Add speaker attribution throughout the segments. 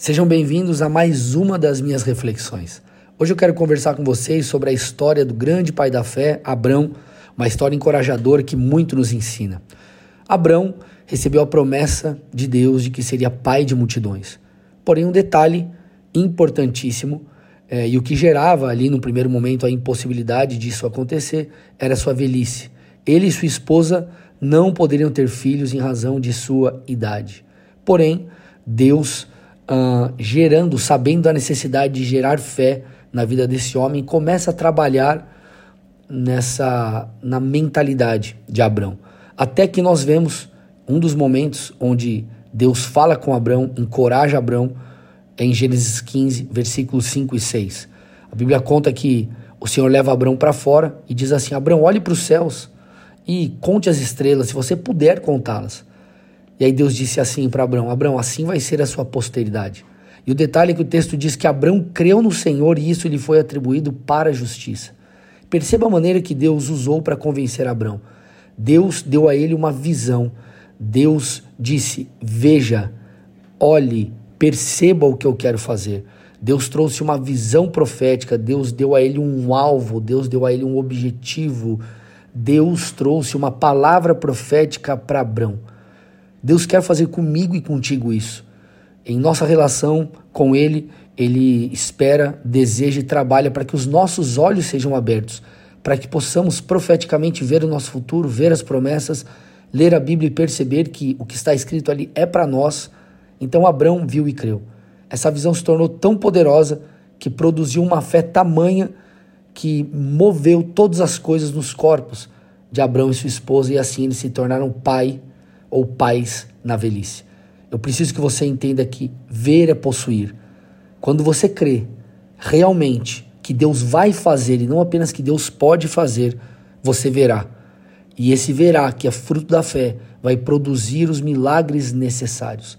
Speaker 1: Sejam bem-vindos a mais uma das minhas reflexões. Hoje eu quero conversar com vocês sobre a história do grande pai da fé, Abrão, uma história encorajadora que muito nos ensina. Abrão recebeu a promessa de Deus de que seria pai de multidões. Porém, um detalhe importantíssimo é, e o que gerava ali no primeiro momento a impossibilidade disso acontecer era sua velhice. Ele e sua esposa não poderiam ter filhos em razão de sua idade. Porém, Deus, uh, gerando, sabendo da necessidade de gerar fé na vida desse homem, começa a trabalhar nessa na mentalidade de Abraão. Até que nós vemos um dos momentos onde Deus fala com Abraão, encoraja Abraão, é em Gênesis 15, versículos 5 e 6. A Bíblia conta que o Senhor leva Abraão para fora e diz assim: Abraão, olhe para os céus e conte as estrelas, se você puder contá-las. E aí Deus disse assim para Abraão: Abraão, assim vai ser a sua posteridade. E o detalhe é que o texto diz que Abraão creu no Senhor e isso lhe foi atribuído para a justiça. Perceba a maneira que Deus usou para convencer Abraão. Deus deu a ele uma visão. Deus disse: Veja, olhe, perceba o que eu quero fazer. Deus trouxe uma visão profética, Deus deu a ele um alvo, Deus deu a ele um objetivo, Deus trouxe uma palavra profética para Abrão. Deus quer fazer comigo e contigo isso. Em nossa relação com Ele, Ele espera, deseja e trabalha para que os nossos olhos sejam abertos, para que possamos profeticamente ver o nosso futuro, ver as promessas, ler a Bíblia e perceber que o que está escrito ali é para nós. Então Abrão viu e creu. Essa visão se tornou tão poderosa que produziu uma fé tamanha que moveu todas as coisas nos corpos de Abraão e sua esposa, e assim eles se tornaram pai ou pais na velhice. Eu preciso que você entenda que ver é possuir. Quando você crê realmente que Deus vai fazer e não apenas que Deus pode fazer, você verá. E esse verá, que é fruto da fé, vai produzir os milagres necessários.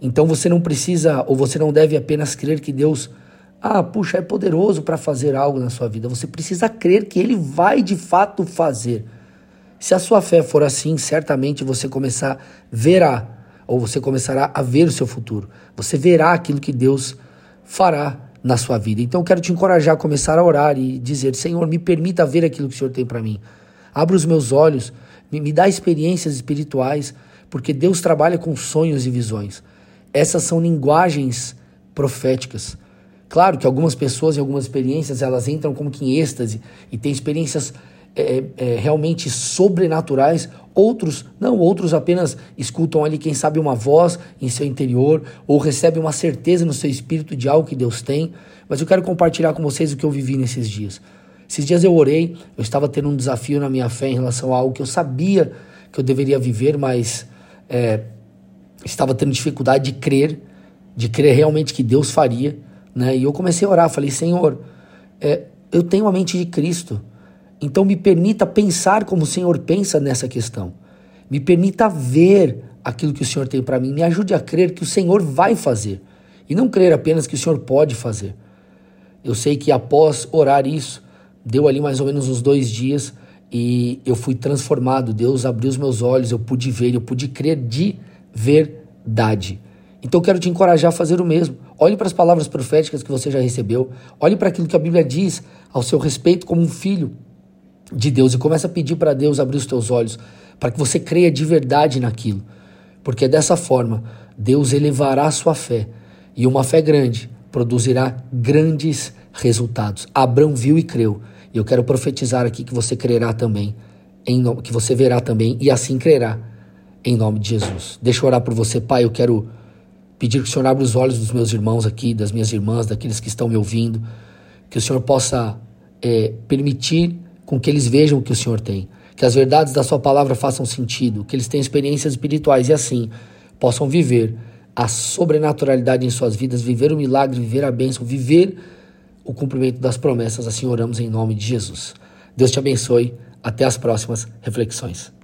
Speaker 1: Então você não precisa ou você não deve apenas crer que Deus ah, puxa, é poderoso para fazer algo na sua vida. Você precisa crer que ele vai de fato fazer. Se a sua fé for assim, certamente você começar verá ou você começará a ver o seu futuro. Você verá aquilo que Deus fará na sua vida. Então quero te encorajar a começar a orar e dizer: Senhor, me permita ver aquilo que o Senhor tem para mim. Abra os meus olhos, me, me dá experiências espirituais, porque Deus trabalha com sonhos e visões. Essas são linguagens proféticas. Claro que algumas pessoas em algumas experiências elas entram como que em êxtase e têm experiências é, é, realmente sobrenaturais, outros não, outros apenas escutam ali, quem sabe, uma voz em seu interior ou recebem uma certeza no seu espírito de algo que Deus tem. Mas eu quero compartilhar com vocês o que eu vivi nesses dias. Esses dias eu orei, eu estava tendo um desafio na minha fé em relação a algo que eu sabia que eu deveria viver, mas é, estava tendo dificuldade de crer, de crer realmente que Deus faria. Né? E eu comecei a orar, falei, Senhor, é, eu tenho a mente de Cristo, então me permita pensar como o Senhor pensa nessa questão. Me permita ver aquilo que o Senhor tem para mim. Me ajude a crer que o Senhor vai fazer. E não crer apenas que o Senhor pode fazer. Eu sei que após orar isso, deu ali mais ou menos uns dois dias e eu fui transformado. Deus abriu os meus olhos, eu pude ver, eu pude crer de verdade. Então quero te encorajar a fazer o mesmo. Olhe para as palavras proféticas que você já recebeu. Olhe para aquilo que a Bíblia diz ao seu respeito como um filho de Deus e comece a pedir para Deus abrir os teus olhos para que você creia de verdade naquilo. Porque dessa forma Deus elevará a sua fé e uma fé grande produzirá grandes resultados. Abraão viu e creu. E eu quero profetizar aqui que você crerá também, nome, que você verá também e assim crerá em nome de Jesus. Deixa eu orar por você, Pai. Eu quero pedir que o Senhor abra os olhos dos meus irmãos aqui, das minhas irmãs, daqueles que estão me ouvindo, que o Senhor possa é, permitir com que eles vejam o que o Senhor tem, que as verdades da Sua palavra façam sentido, que eles tenham experiências espirituais e assim possam viver a sobrenaturalidade em suas vidas, viver o milagre, viver a bênção, viver o cumprimento das promessas. Assim oramos em nome de Jesus. Deus te abençoe. Até as próximas reflexões.